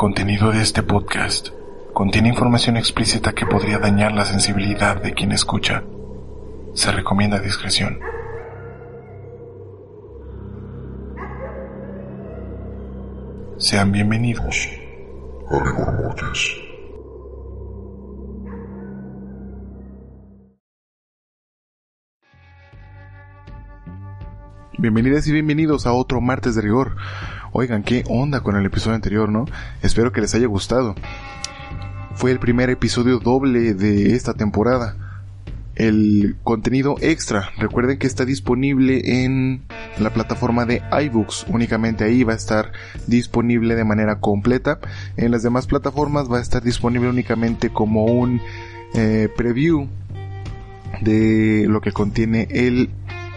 contenido de este podcast contiene información explícita que podría dañar la sensibilidad de quien escucha. Se recomienda discreción. Sean bienvenidos. Bienvenidas y bienvenidos a otro martes de rigor. Oigan, qué onda con el episodio anterior, ¿no? Espero que les haya gustado. Fue el primer episodio doble de esta temporada. El contenido extra, recuerden que está disponible en la plataforma de iBooks. Únicamente ahí va a estar disponible de manera completa. En las demás plataformas va a estar disponible únicamente como un eh, preview de lo que contiene el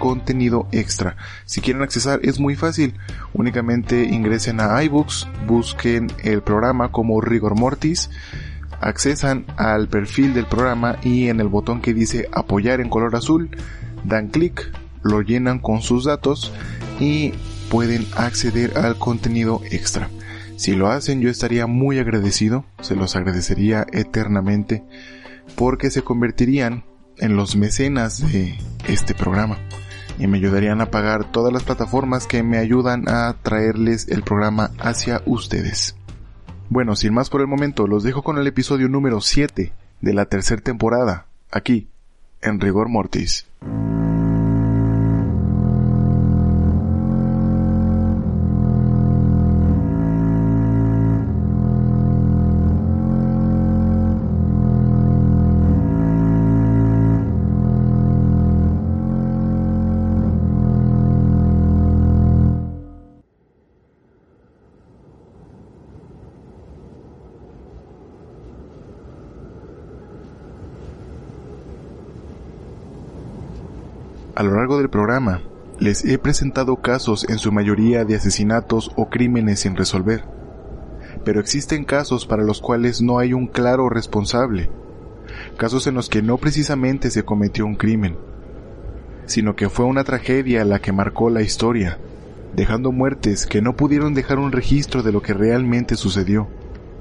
contenido extra. Si quieren accesar es muy fácil. Únicamente ingresen a iBooks, busquen el programa como Rigor Mortis, accesan al perfil del programa y en el botón que dice apoyar en color azul, dan clic, lo llenan con sus datos y pueden acceder al contenido extra. Si lo hacen yo estaría muy agradecido, se los agradecería eternamente porque se convertirían en los mecenas de este programa y me ayudarían a pagar todas las plataformas que me ayudan a traerles el programa hacia ustedes. Bueno, sin más por el momento, los dejo con el episodio número 7 de la tercera temporada, aquí, en Rigor Mortis. A lo largo del programa, les he presentado casos en su mayoría de asesinatos o crímenes sin resolver. Pero existen casos para los cuales no hay un claro responsable. Casos en los que no precisamente se cometió un crimen, sino que fue una tragedia la que marcó la historia, dejando muertes que no pudieron dejar un registro de lo que realmente sucedió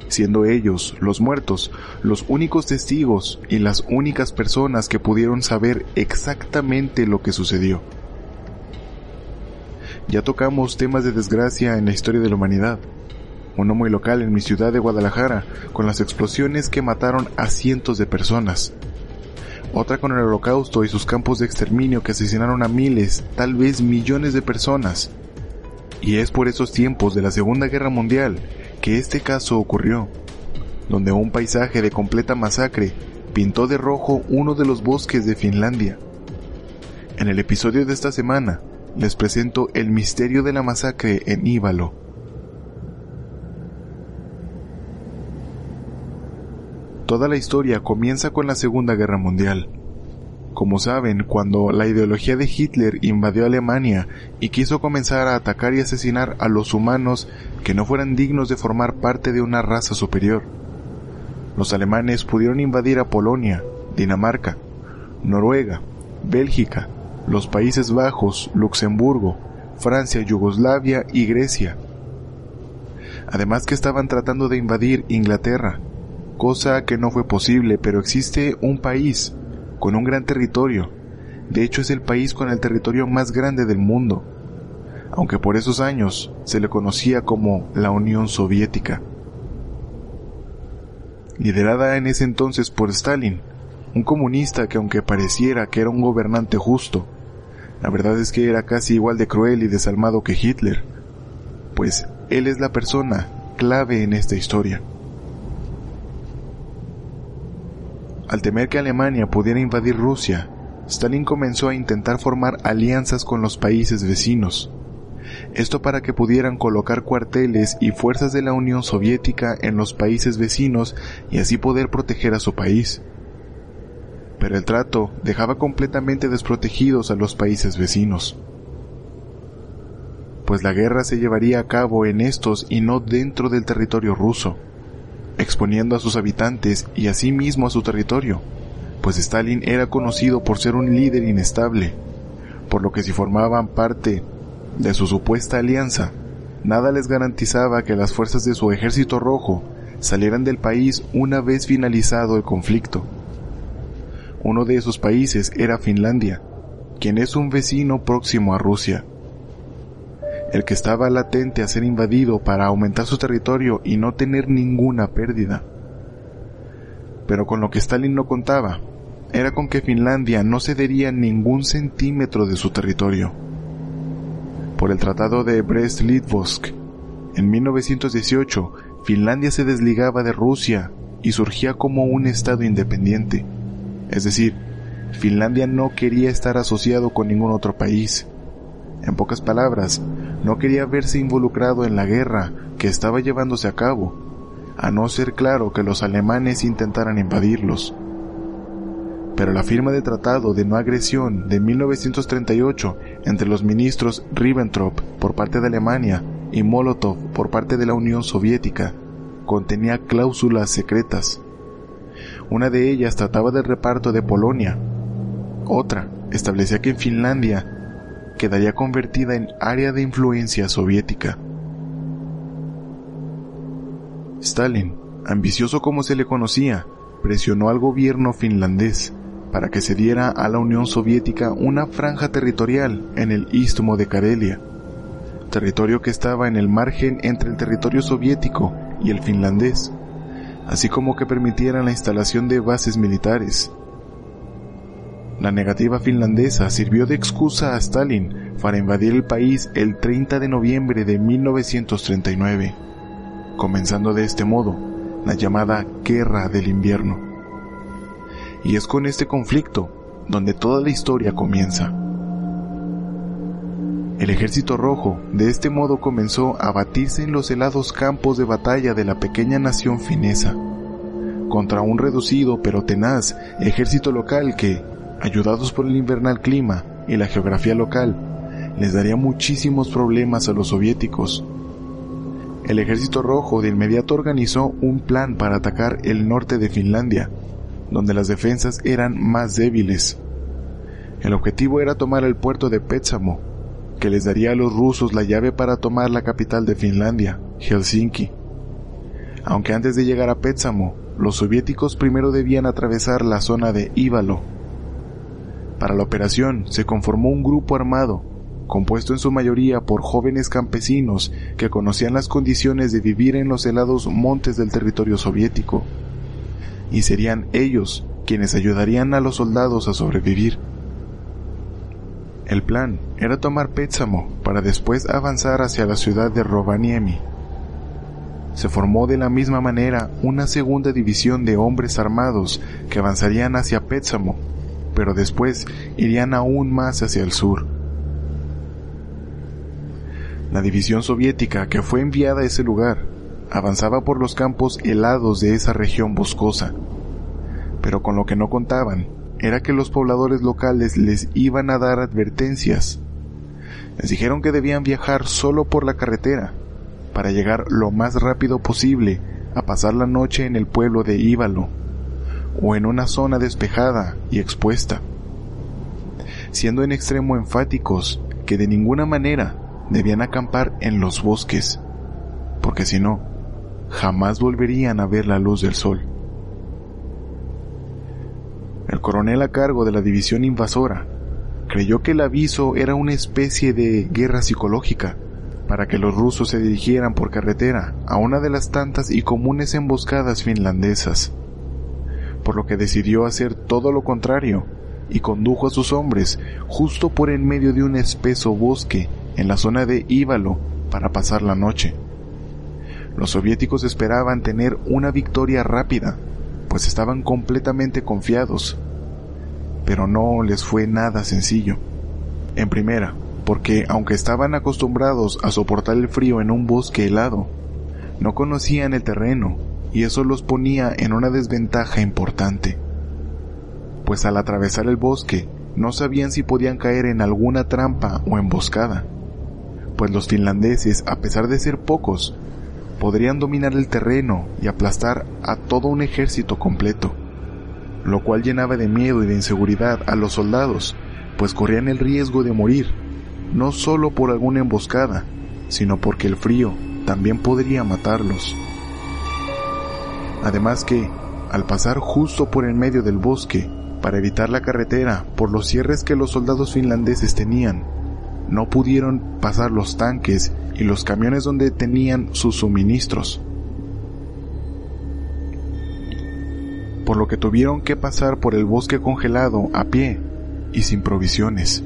siendo ellos, los muertos, los únicos testigos y las únicas personas que pudieron saber exactamente lo que sucedió. Ya tocamos temas de desgracia en la historia de la humanidad. Uno muy local en mi ciudad de Guadalajara, con las explosiones que mataron a cientos de personas. Otra con el holocausto y sus campos de exterminio que asesinaron a miles, tal vez millones de personas. Y es por esos tiempos de la Segunda Guerra Mundial que este caso ocurrió, donde un paisaje de completa masacre pintó de rojo uno de los bosques de Finlandia. En el episodio de esta semana les presento el misterio de la masacre en Ívalo. Toda la historia comienza con la Segunda Guerra Mundial. Como saben, cuando la ideología de Hitler invadió Alemania y quiso comenzar a atacar y asesinar a los humanos que no fueran dignos de formar parte de una raza superior. Los alemanes pudieron invadir a Polonia, Dinamarca, Noruega, Bélgica, los Países Bajos, Luxemburgo, Francia, Yugoslavia y Grecia. Además que estaban tratando de invadir Inglaterra, cosa que no fue posible, pero existe un país con un gran territorio. De hecho es el país con el territorio más grande del mundo, aunque por esos años se le conocía como la Unión Soviética. Liderada en ese entonces por Stalin, un comunista que aunque pareciera que era un gobernante justo, la verdad es que era casi igual de cruel y desalmado que Hitler, pues él es la persona clave en esta historia. Al temer que Alemania pudiera invadir Rusia, Stalin comenzó a intentar formar alianzas con los países vecinos. Esto para que pudieran colocar cuarteles y fuerzas de la Unión Soviética en los países vecinos y así poder proteger a su país. Pero el trato dejaba completamente desprotegidos a los países vecinos. Pues la guerra se llevaría a cabo en estos y no dentro del territorio ruso, exponiendo a sus habitantes y asimismo a su territorio pues Stalin era conocido por ser un líder inestable, por lo que si formaban parte de su supuesta alianza, nada les garantizaba que las fuerzas de su ejército rojo salieran del país una vez finalizado el conflicto. Uno de esos países era Finlandia, quien es un vecino próximo a Rusia, el que estaba latente a ser invadido para aumentar su territorio y no tener ninguna pérdida. Pero con lo que Stalin no contaba era con que Finlandia no cedería ningún centímetro de su territorio. Por el Tratado de Brest-Litovsk, en 1918, Finlandia se desligaba de Rusia y surgía como un estado independiente. Es decir, Finlandia no quería estar asociado con ningún otro país. En pocas palabras, no quería verse involucrado en la guerra que estaba llevándose a cabo, a no ser claro que los alemanes intentaran invadirlos pero la firma de tratado de no agresión de 1938 entre los ministros Ribbentrop por parte de Alemania y Molotov por parte de la Unión Soviética contenía cláusulas secretas. Una de ellas trataba del reparto de Polonia. Otra establecía que Finlandia quedaría convertida en área de influencia soviética. Stalin, ambicioso como se le conocía, presionó al gobierno finlandés para que se diera a la Unión Soviética una franja territorial en el istmo de Karelia, territorio que estaba en el margen entre el territorio soviético y el finlandés, así como que permitieran la instalación de bases militares. La negativa finlandesa sirvió de excusa a Stalin para invadir el país el 30 de noviembre de 1939, comenzando de este modo la llamada Guerra del Invierno. Y es con este conflicto donde toda la historia comienza. El ejército rojo de este modo comenzó a batirse en los helados campos de batalla de la pequeña nación finesa, contra un reducido pero tenaz ejército local que, ayudados por el invernal clima y la geografía local, les daría muchísimos problemas a los soviéticos. El ejército rojo de inmediato organizó un plan para atacar el norte de Finlandia, donde las defensas eran más débiles. El objetivo era tomar el puerto de Petsamo, que les daría a los rusos la llave para tomar la capital de Finlandia, Helsinki. Aunque antes de llegar a Petsamo, los soviéticos primero debían atravesar la zona de Ívalo. Para la operación se conformó un grupo armado, compuesto en su mayoría por jóvenes campesinos que conocían las condiciones de vivir en los helados montes del territorio soviético y serían ellos quienes ayudarían a los soldados a sobrevivir. El plan era tomar Pétzamo para después avanzar hacia la ciudad de Rovaniemi. Se formó de la misma manera una segunda división de hombres armados que avanzarían hacia Pétzamo, pero después irían aún más hacia el sur. La división soviética que fue enviada a ese lugar avanzaba por los campos helados de esa región boscosa. Pero con lo que no contaban era que los pobladores locales les iban a dar advertencias. Les dijeron que debían viajar solo por la carretera para llegar lo más rápido posible a pasar la noche en el pueblo de Íbalo o en una zona despejada y expuesta, siendo en extremo enfáticos que de ninguna manera debían acampar en los bosques, porque si no, jamás volverían a ver la luz del sol. El coronel a cargo de la división invasora creyó que el aviso era una especie de guerra psicológica para que los rusos se dirigieran por carretera a una de las tantas y comunes emboscadas finlandesas, por lo que decidió hacer todo lo contrario y condujo a sus hombres justo por en medio de un espeso bosque en la zona de Ívalo para pasar la noche. Los soviéticos esperaban tener una victoria rápida, pues estaban completamente confiados. Pero no les fue nada sencillo. En primera, porque aunque estaban acostumbrados a soportar el frío en un bosque helado, no conocían el terreno y eso los ponía en una desventaja importante. Pues al atravesar el bosque no sabían si podían caer en alguna trampa o emboscada, pues los finlandeses, a pesar de ser pocos, podrían dominar el terreno y aplastar a todo un ejército completo, lo cual llenaba de miedo y de inseguridad a los soldados, pues corrían el riesgo de morir, no solo por alguna emboscada, sino porque el frío también podría matarlos. Además que, al pasar justo por el medio del bosque, para evitar la carretera por los cierres que los soldados finlandeses tenían, no pudieron pasar los tanques y los camiones donde tenían sus suministros. Por lo que tuvieron que pasar por el bosque congelado a pie y sin provisiones.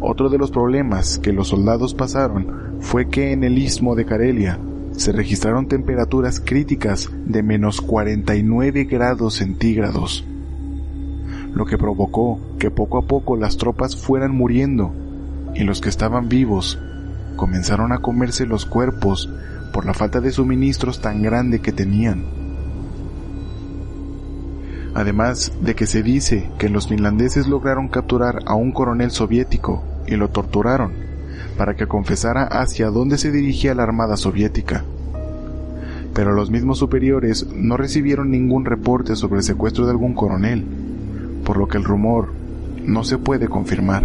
Otro de los problemas que los soldados pasaron fue que en el istmo de Karelia se registraron temperaturas críticas de menos 49 grados centígrados, lo que provocó que poco a poco las tropas fueran muriendo y los que estaban vivos comenzaron a comerse los cuerpos por la falta de suministros tan grande que tenían. Además de que se dice que los finlandeses lograron capturar a un coronel soviético y lo torturaron para que confesara hacia dónde se dirigía la Armada Soviética. Pero los mismos superiores no recibieron ningún reporte sobre el secuestro de algún coronel, por lo que el rumor no se puede confirmar.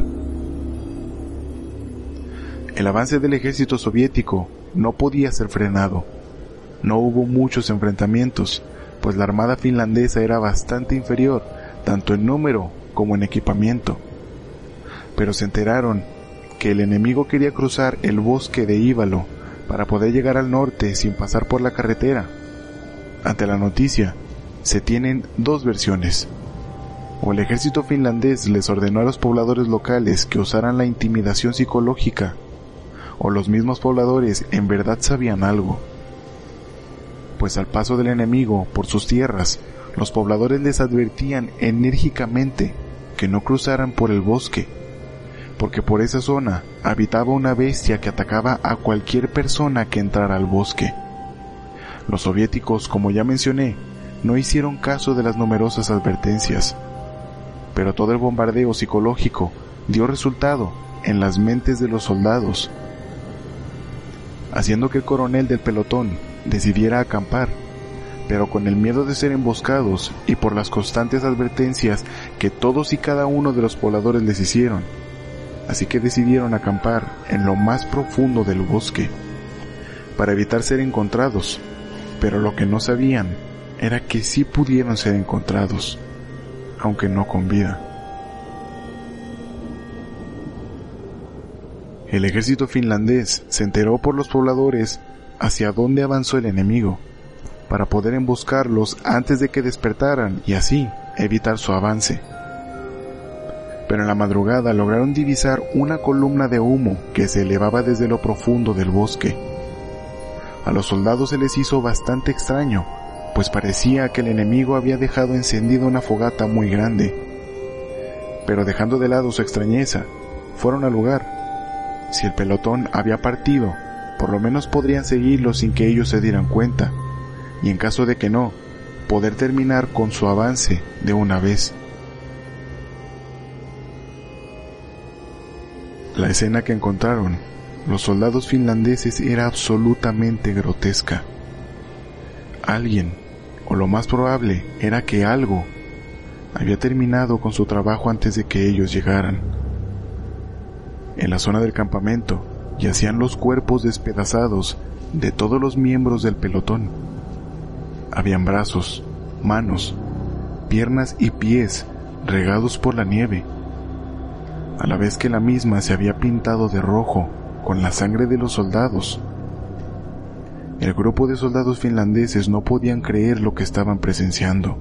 El avance del ejército soviético no podía ser frenado. No hubo muchos enfrentamientos, pues la armada finlandesa era bastante inferior, tanto en número como en equipamiento. Pero se enteraron que el enemigo quería cruzar el bosque de Ívalo para poder llegar al norte sin pasar por la carretera. Ante la noticia, se tienen dos versiones. O el ejército finlandés les ordenó a los pobladores locales que usaran la intimidación psicológica o los mismos pobladores en verdad sabían algo. Pues al paso del enemigo por sus tierras, los pobladores les advertían enérgicamente que no cruzaran por el bosque, porque por esa zona habitaba una bestia que atacaba a cualquier persona que entrara al bosque. Los soviéticos, como ya mencioné, no hicieron caso de las numerosas advertencias, pero todo el bombardeo psicológico dio resultado en las mentes de los soldados haciendo que el coronel del pelotón decidiera acampar, pero con el miedo de ser emboscados y por las constantes advertencias que todos y cada uno de los pobladores les hicieron. Así que decidieron acampar en lo más profundo del bosque, para evitar ser encontrados, pero lo que no sabían era que sí pudieron ser encontrados, aunque no con vida. El ejército finlandés se enteró por los pobladores hacia dónde avanzó el enemigo, para poder emboscarlos antes de que despertaran y así evitar su avance. Pero en la madrugada lograron divisar una columna de humo que se elevaba desde lo profundo del bosque. A los soldados se les hizo bastante extraño, pues parecía que el enemigo había dejado encendida una fogata muy grande. Pero dejando de lado su extrañeza, fueron al lugar si el pelotón había partido, por lo menos podrían seguirlo sin que ellos se dieran cuenta, y en caso de que no, poder terminar con su avance de una vez. La escena que encontraron los soldados finlandeses era absolutamente grotesca. Alguien, o lo más probable era que algo, había terminado con su trabajo antes de que ellos llegaran. En la zona del campamento yacían los cuerpos despedazados de todos los miembros del pelotón. Habían brazos, manos, piernas y pies regados por la nieve, a la vez que la misma se había pintado de rojo con la sangre de los soldados. El grupo de soldados finlandeses no podían creer lo que estaban presenciando.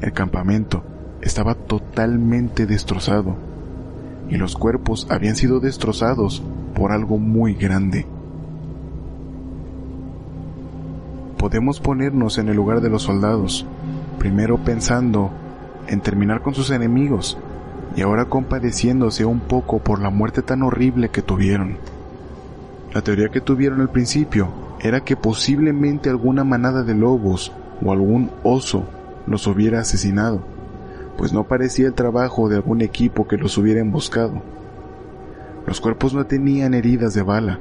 El campamento estaba totalmente destrozado y los cuerpos habían sido destrozados por algo muy grande. podemos ponernos en el lugar de los soldados, primero pensando en terminar con sus enemigos y ahora compadeciéndose un poco por la muerte tan horrible que tuvieron. La teoría que tuvieron al principio era que posiblemente alguna manada de lobos o algún oso los hubiera asesinado, pues no parecía el trabajo de algún equipo que los hubiera emboscado. Los cuerpos no tenían heridas de bala,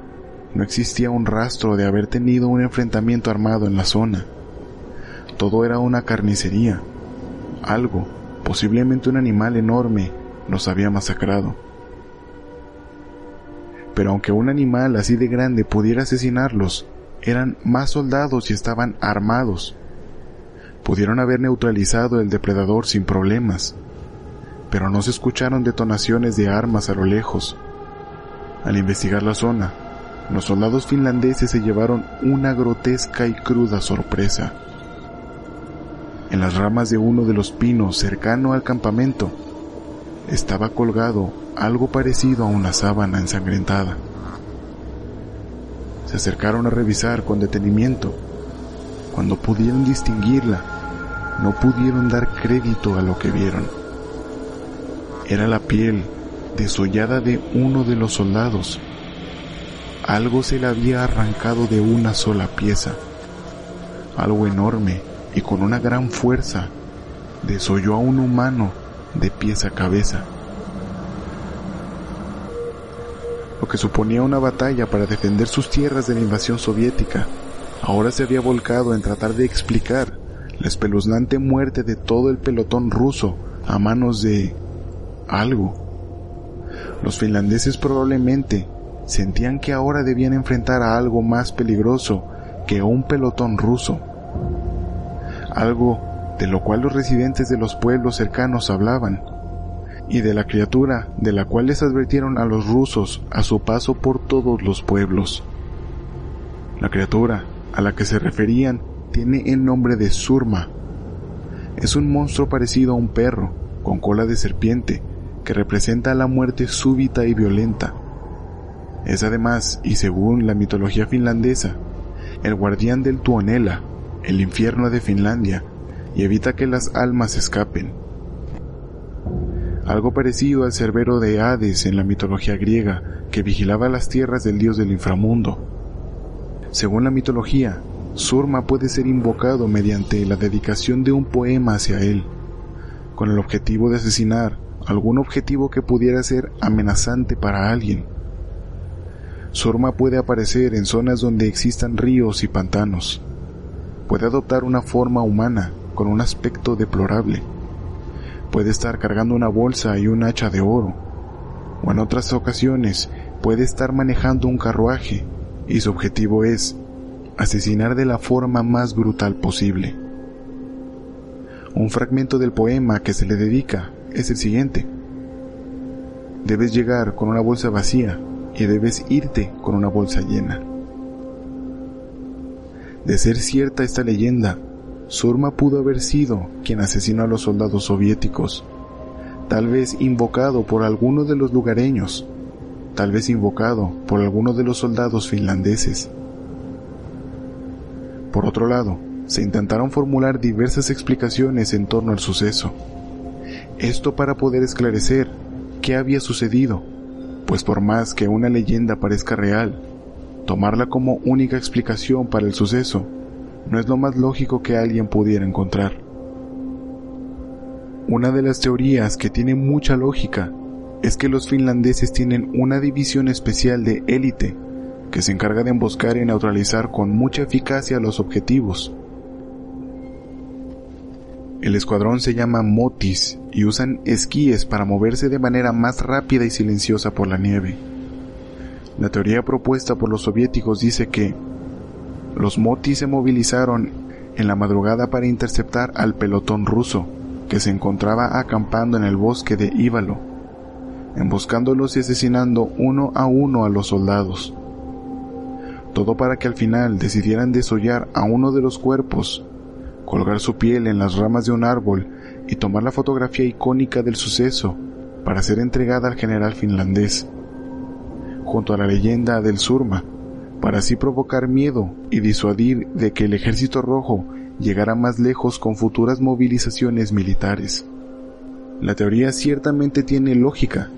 no existía un rastro de haber tenido un enfrentamiento armado en la zona. Todo era una carnicería. Algo, posiblemente un animal enorme, los había masacrado. Pero aunque un animal así de grande pudiera asesinarlos, eran más soldados y estaban armados. Pudieron haber neutralizado el depredador sin problemas, pero no se escucharon detonaciones de armas a lo lejos. Al investigar la zona, los soldados finlandeses se llevaron una grotesca y cruda sorpresa. En las ramas de uno de los pinos cercano al campamento estaba colgado algo parecido a una sábana ensangrentada. Se acercaron a revisar con detenimiento. Cuando pudieron distinguirla, no pudieron dar crédito a lo que vieron. Era la piel desollada de uno de los soldados algo se le había arrancado de una sola pieza. Algo enorme y con una gran fuerza desolló a un humano de pies a cabeza. Lo que suponía una batalla para defender sus tierras de la invasión soviética, ahora se había volcado en tratar de explicar la espeluznante muerte de todo el pelotón ruso a manos de algo. Los finlandeses probablemente sentían que ahora debían enfrentar a algo más peligroso que un pelotón ruso. Algo de lo cual los residentes de los pueblos cercanos hablaban, y de la criatura de la cual les advirtieron a los rusos a su paso por todos los pueblos. La criatura a la que se referían tiene el nombre de Surma. Es un monstruo parecido a un perro, con cola de serpiente, que representa la muerte súbita y violenta es además, y según la mitología finlandesa, el guardián del Tuonela, el infierno de Finlandia, y evita que las almas escapen. Algo parecido al cerbero de Hades en la mitología griega, que vigilaba las tierras del dios del inframundo. Según la mitología, Surma puede ser invocado mediante la dedicación de un poema hacia él, con el objetivo de asesinar algún objetivo que pudiera ser amenazante para alguien Surma puede aparecer en zonas donde existan ríos y pantanos. Puede adoptar una forma humana con un aspecto deplorable. Puede estar cargando una bolsa y un hacha de oro. O en otras ocasiones puede estar manejando un carruaje y su objetivo es asesinar de la forma más brutal posible. Un fragmento del poema que se le dedica es el siguiente. Debes llegar con una bolsa vacía y debes irte con una bolsa llena. De ser cierta esta leyenda, Surma pudo haber sido quien asesinó a los soldados soviéticos, tal vez invocado por alguno de los lugareños, tal vez invocado por alguno de los soldados finlandeses. Por otro lado, se intentaron formular diversas explicaciones en torno al suceso. Esto para poder esclarecer qué había sucedido pues por más que una leyenda parezca real, tomarla como única explicación para el suceso no es lo más lógico que alguien pudiera encontrar. Una de las teorías que tiene mucha lógica es que los finlandeses tienen una división especial de élite que se encarga de emboscar y neutralizar con mucha eficacia los objetivos. El escuadrón se llama Motis y usan esquíes para moverse de manera más rápida y silenciosa por la nieve. La teoría propuesta por los soviéticos dice que los Motis se movilizaron en la madrugada para interceptar al pelotón ruso, que se encontraba acampando en el bosque de Ívalo, emboscándolos y asesinando uno a uno a los soldados. Todo para que al final decidieran desollar a uno de los cuerpos colgar su piel en las ramas de un árbol y tomar la fotografía icónica del suceso para ser entregada al general finlandés. Junto a la leyenda del Surma, para así provocar miedo y disuadir de que el ejército rojo llegara más lejos con futuras movilizaciones militares. La teoría ciertamente tiene lógica,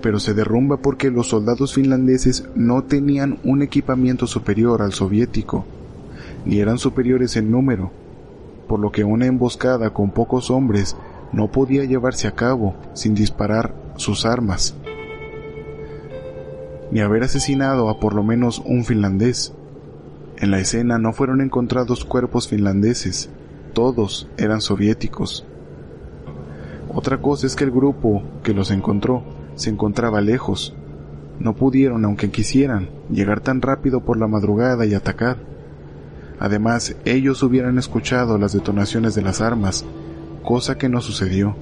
pero se derrumba porque los soldados finlandeses no tenían un equipamiento superior al soviético, ni eran superiores en número, por lo que una emboscada con pocos hombres no podía llevarse a cabo sin disparar sus armas, ni haber asesinado a por lo menos un finlandés. En la escena no fueron encontrados cuerpos finlandeses, todos eran soviéticos. Otra cosa es que el grupo que los encontró se encontraba lejos. No pudieron, aunque quisieran, llegar tan rápido por la madrugada y atacar. Además, ellos hubieran escuchado las detonaciones de las armas, cosa que no sucedió,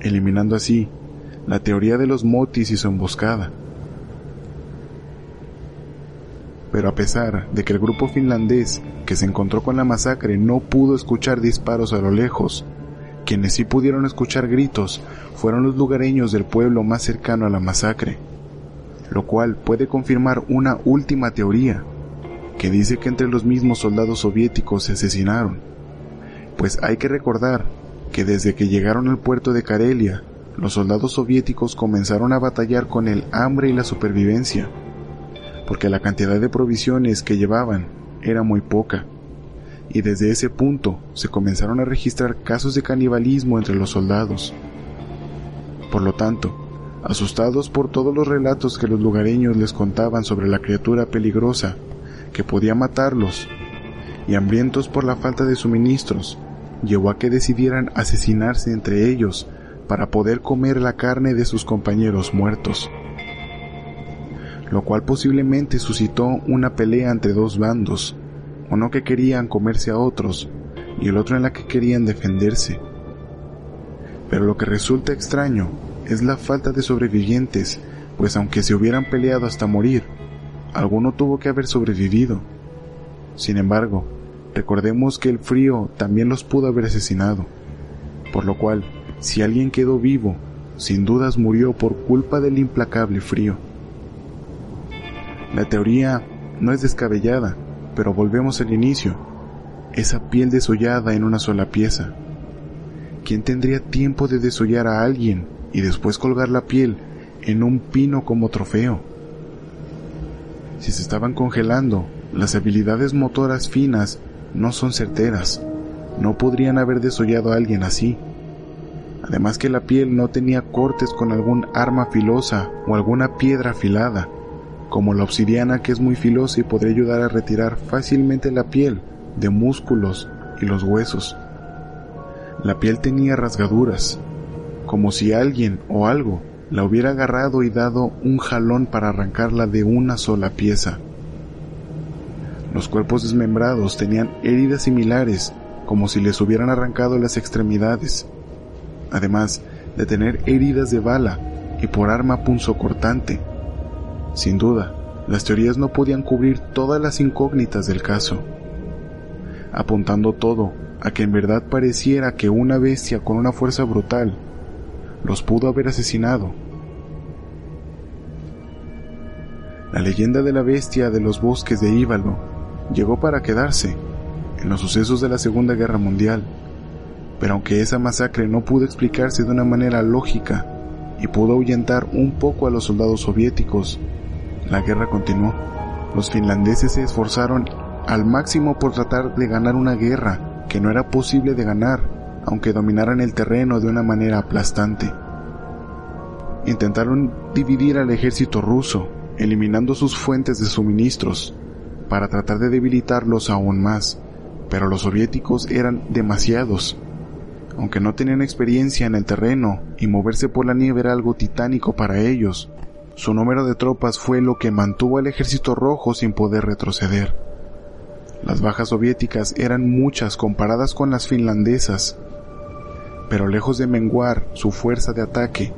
eliminando así la teoría de los motis y su emboscada. Pero a pesar de que el grupo finlandés que se encontró con la masacre no pudo escuchar disparos a lo lejos, quienes sí pudieron escuchar gritos fueron los lugareños del pueblo más cercano a la masacre, lo cual puede confirmar una última teoría, que dice que entre los mismos soldados soviéticos se asesinaron. Pues hay que recordar que desde que llegaron al puerto de Karelia, los soldados soviéticos comenzaron a batallar con el hambre y la supervivencia, porque la cantidad de provisiones que llevaban era muy poca y desde ese punto se comenzaron a registrar casos de canibalismo entre los soldados. Por lo tanto, asustados por todos los relatos que los lugareños les contaban sobre la criatura peligrosa que podía matarlos, y hambrientos por la falta de suministros, llevó a que decidieran asesinarse entre ellos para poder comer la carne de sus compañeros muertos, lo cual posiblemente suscitó una pelea entre dos bandos, uno que querían comerse a otros y el otro en la que querían defenderse. Pero lo que resulta extraño es la falta de sobrevivientes, pues aunque se hubieran peleado hasta morir, alguno tuvo que haber sobrevivido. Sin embargo, recordemos que el frío también los pudo haber asesinado, por lo cual, si alguien quedó vivo, sin dudas murió por culpa del implacable frío. La teoría no es descabellada, pero volvemos al inicio. Esa piel desollada en una sola pieza. ¿Quién tendría tiempo de desollar a alguien y después colgar la piel en un pino como trofeo? Si se estaban congelando, las habilidades motoras finas no son certeras. No podrían haber desollado a alguien así. Además que la piel no tenía cortes con algún arma filosa o alguna piedra afilada como la obsidiana que es muy filosa y podría ayudar a retirar fácilmente la piel de músculos y los huesos. La piel tenía rasgaduras, como si alguien o algo la hubiera agarrado y dado un jalón para arrancarla de una sola pieza. Los cuerpos desmembrados tenían heridas similares, como si les hubieran arrancado las extremidades, además de tener heridas de bala y por arma punzocortante sin duda, las teorías no podían cubrir todas las incógnitas del caso, apuntando todo a que en verdad pareciera que una bestia con una fuerza brutal los pudo haber asesinado. La leyenda de la bestia de los bosques de Íbalo llegó para quedarse en los sucesos de la Segunda Guerra Mundial, pero aunque esa masacre no pudo explicarse de una manera lógica y pudo ahuyentar un poco a los soldados soviéticos, la guerra continuó. Los finlandeses se esforzaron al máximo por tratar de ganar una guerra que no era posible de ganar, aunque dominaran el terreno de una manera aplastante. Intentaron dividir al ejército ruso, eliminando sus fuentes de suministros, para tratar de debilitarlos aún más, pero los soviéticos eran demasiados. Aunque no tenían experiencia en el terreno y moverse por la nieve era algo titánico para ellos, su número de tropas fue lo que mantuvo al ejército rojo sin poder retroceder. Las bajas soviéticas eran muchas comparadas con las finlandesas, pero lejos de menguar su fuerza de ataque,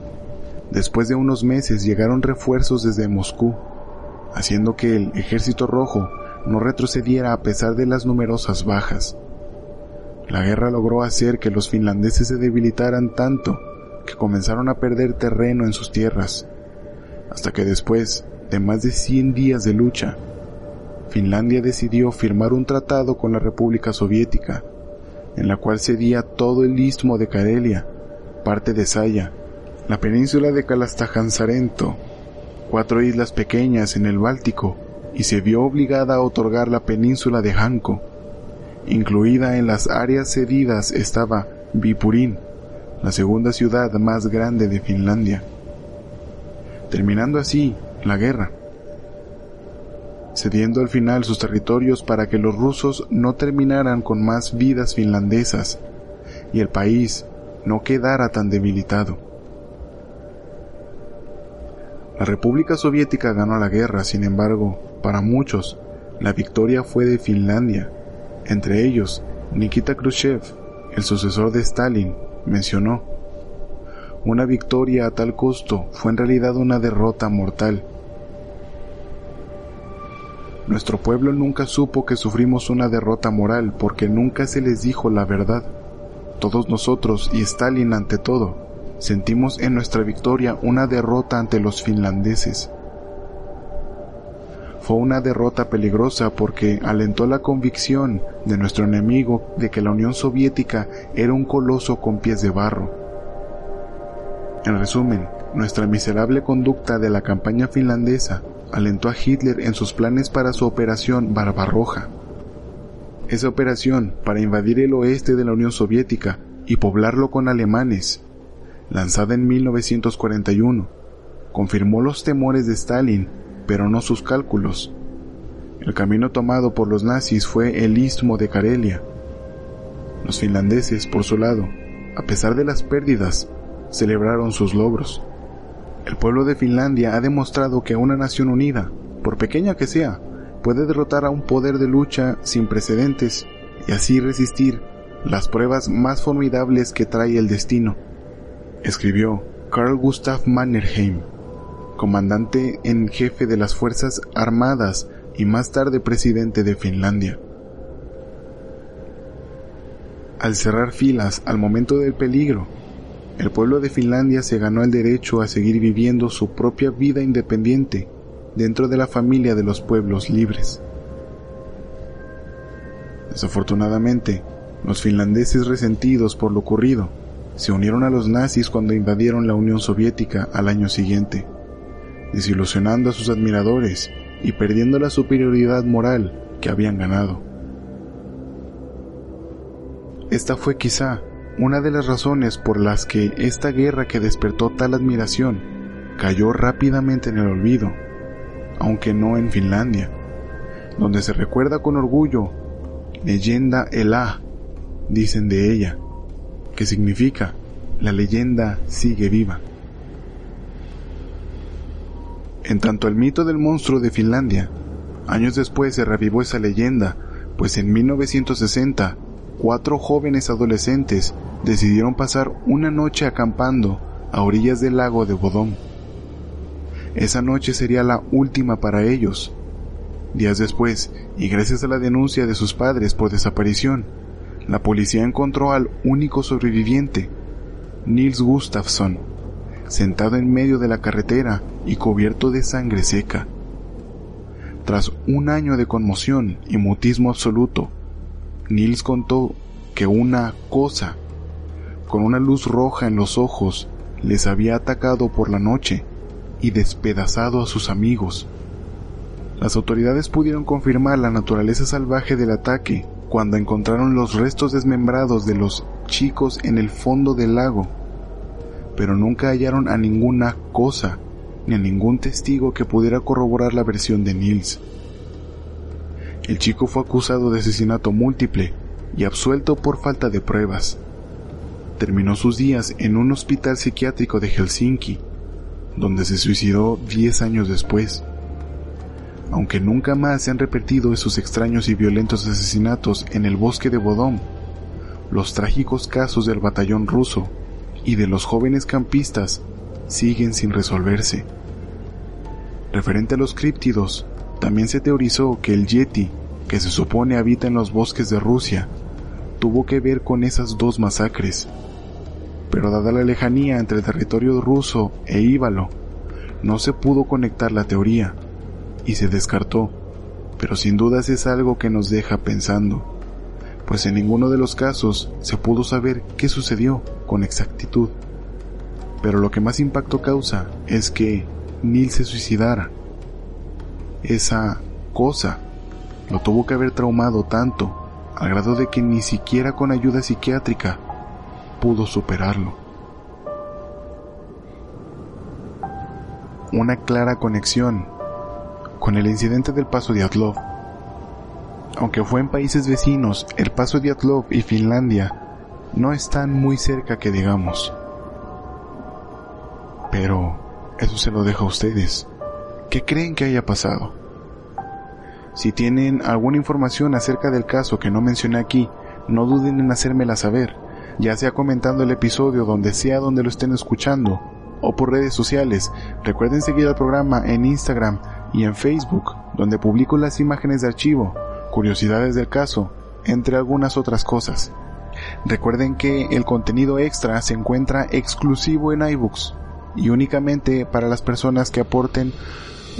después de unos meses llegaron refuerzos desde Moscú, haciendo que el ejército rojo no retrocediera a pesar de las numerosas bajas. La guerra logró hacer que los finlandeses se debilitaran tanto que comenzaron a perder terreno en sus tierras hasta que después de más de 100 días de lucha, Finlandia decidió firmar un tratado con la República Soviética, en la cual cedía todo el istmo de Karelia, parte de Saya, la península de Kalastajansarento, cuatro islas pequeñas en el Báltico, y se vio obligada a otorgar la península de Hanko. Incluida en las áreas cedidas estaba Vipurín, la segunda ciudad más grande de Finlandia. Terminando así la guerra cediendo al final sus territorios para que los rusos no terminaran con más vidas finlandesas y el país no quedara tan debilitado. La República Soviética ganó la guerra, sin embargo, para muchos, la victoria fue de Finlandia. Entre ellos, Nikita Khrushchev, el sucesor de Stalin, mencionó, una victoria a tal costo fue en realidad una derrota mortal nuestro pueblo nunca supo que sufrimos una derrota moral porque nunca se les dijo la verdad. Todos nosotros, y Stalin ante todo, sentimos en nuestra victoria una derrota ante los finlandeses. Fue una derrota peligrosa porque alentó la convicción de nuestro enemigo de que la Unión Soviética era un coloso con pies de barro. En resumen, nuestra miserable conducta de la campaña finlandesa alentó a Hitler en sus planes para su operación Barbarroja. Esa operación para invadir el oeste de la Unión Soviética y poblarlo con alemanes, lanzada en 1941, confirmó los temores de Stalin, pero no sus cálculos. El camino tomado por los nazis fue el istmo de Karelia. Los finlandeses, por su lado, a pesar de las pérdidas, celebraron sus logros. El pueblo de Finlandia ha demostrado que una nación unida, por pequeña que sea, puede derrotar a un poder de lucha sin precedentes y así resistir las pruebas más formidables que trae el destino, escribió Carl Gustav Mannerheim, comandante en jefe de las Fuerzas Armadas y más tarde presidente de Finlandia. Al cerrar filas al momento del peligro, el pueblo de Finlandia se ganó el derecho a seguir viviendo su propia vida independiente dentro de la familia de los pueblos libres. Desafortunadamente, los finlandeses resentidos por lo ocurrido se unieron a los nazis cuando invadieron la Unión Soviética al año siguiente, desilusionando a sus admiradores y perdiendo la superioridad moral que habían ganado. Esta fue quizá una de las razones por las que esta guerra que despertó tal admiración cayó rápidamente en el olvido, aunque no en Finlandia, donde se recuerda con orgullo leyenda Elá, dicen de ella, que significa la leyenda sigue viva. En tanto el mito del monstruo de Finlandia, años después se revivó esa leyenda, pues en 1960 cuatro jóvenes adolescentes decidieron pasar una noche acampando a orillas del lago de Bodón. Esa noche sería la última para ellos. Días después, y gracias a la denuncia de sus padres por desaparición, la policía encontró al único sobreviviente, Nils Gustafsson, sentado en medio de la carretera y cubierto de sangre seca. Tras un año de conmoción y mutismo absoluto, Nils contó que una cosa, con una luz roja en los ojos, les había atacado por la noche y despedazado a sus amigos. Las autoridades pudieron confirmar la naturaleza salvaje del ataque cuando encontraron los restos desmembrados de los chicos en el fondo del lago, pero nunca hallaron a ninguna cosa ni a ningún testigo que pudiera corroborar la versión de Nils. El chico fue acusado de asesinato múltiple y absuelto por falta de pruebas. Terminó sus días en un hospital psiquiátrico de Helsinki, donde se suicidó 10 años después. Aunque nunca más se han repetido esos extraños y violentos asesinatos en el bosque de Bodón, los trágicos casos del batallón ruso y de los jóvenes campistas siguen sin resolverse. Referente a los críptidos, también se teorizó que el Yeti, que se supone habita en los bosques de Rusia, tuvo que ver con esas dos masacres. Pero dada la lejanía entre el territorio ruso e Íbalo, no se pudo conectar la teoría y se descartó, pero sin dudas es algo que nos deja pensando, pues en ninguno de los casos se pudo saber qué sucedió con exactitud. Pero lo que más impacto causa es que Neil se suicidara. Esa cosa lo tuvo que haber traumado tanto, al grado de que ni siquiera con ayuda psiquiátrica pudo superarlo. Una clara conexión con el incidente del paso de Atlov. Aunque fue en países vecinos, el paso de Atlov y Finlandia no están muy cerca que digamos. Pero eso se lo dejo a ustedes. ¿Qué creen que haya pasado? Si tienen alguna información acerca del caso que no mencioné aquí, no duden en hacérmela saber, ya sea comentando el episodio donde sea donde lo estén escuchando o por redes sociales. Recuerden seguir al programa en Instagram y en Facebook, donde publico las imágenes de archivo, curiosidades del caso, entre algunas otras cosas. Recuerden que el contenido extra se encuentra exclusivo en iBooks y únicamente para las personas que aporten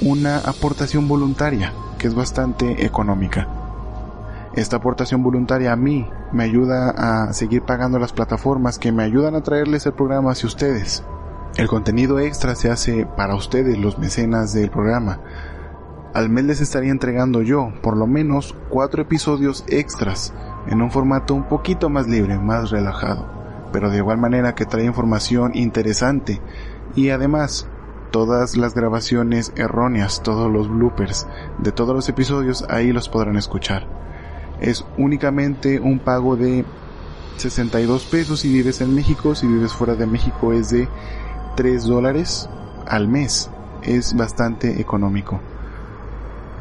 una aportación voluntaria, que es bastante económica. Esta aportación voluntaria a mí me ayuda a seguir pagando las plataformas que me ayudan a traerles el programa hacia ustedes. El contenido extra se hace para ustedes, los mecenas del programa. Al mes les estaría entregando yo por lo menos cuatro episodios extras en un formato un poquito más libre, más relajado, pero de igual manera que trae información interesante y además todas las grabaciones erróneas, todos los bloopers de todos los episodios ahí los podrán escuchar. Es únicamente un pago de 62 pesos si vives en México, si vives fuera de México es de 3 dólares al mes. Es bastante económico.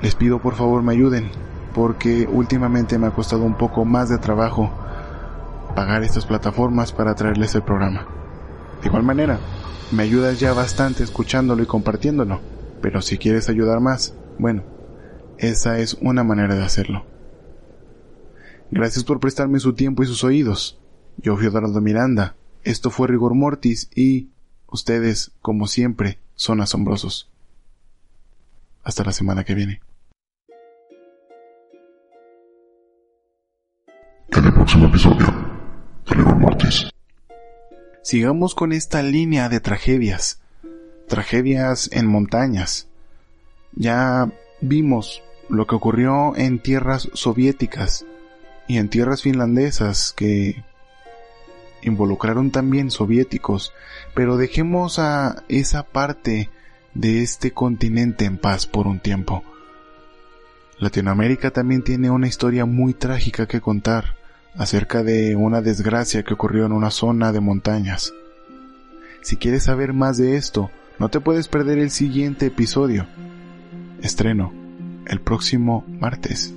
Les pido por favor me ayuden, porque últimamente me ha costado un poco más de trabajo pagar estas plataformas para traerles el programa. De igual manera, me ayudas ya bastante escuchándolo y compartiéndolo, pero si quieres ayudar más, bueno, esa es una manera de hacerlo. Gracias por prestarme su tiempo y sus oídos. Yo fui Eduardo Miranda, esto fue Rigor Mortis y Ustedes, como siempre, son asombrosos. Hasta la semana que viene. En el próximo episodio Sigamos con esta línea de tragedias. Tragedias en montañas. Ya vimos lo que ocurrió en tierras soviéticas y en tierras finlandesas que involucraron también soviéticos, pero dejemos a esa parte de este continente en paz por un tiempo. Latinoamérica también tiene una historia muy trágica que contar acerca de una desgracia que ocurrió en una zona de montañas. Si quieres saber más de esto, no te puedes perder el siguiente episodio. Estreno el próximo martes.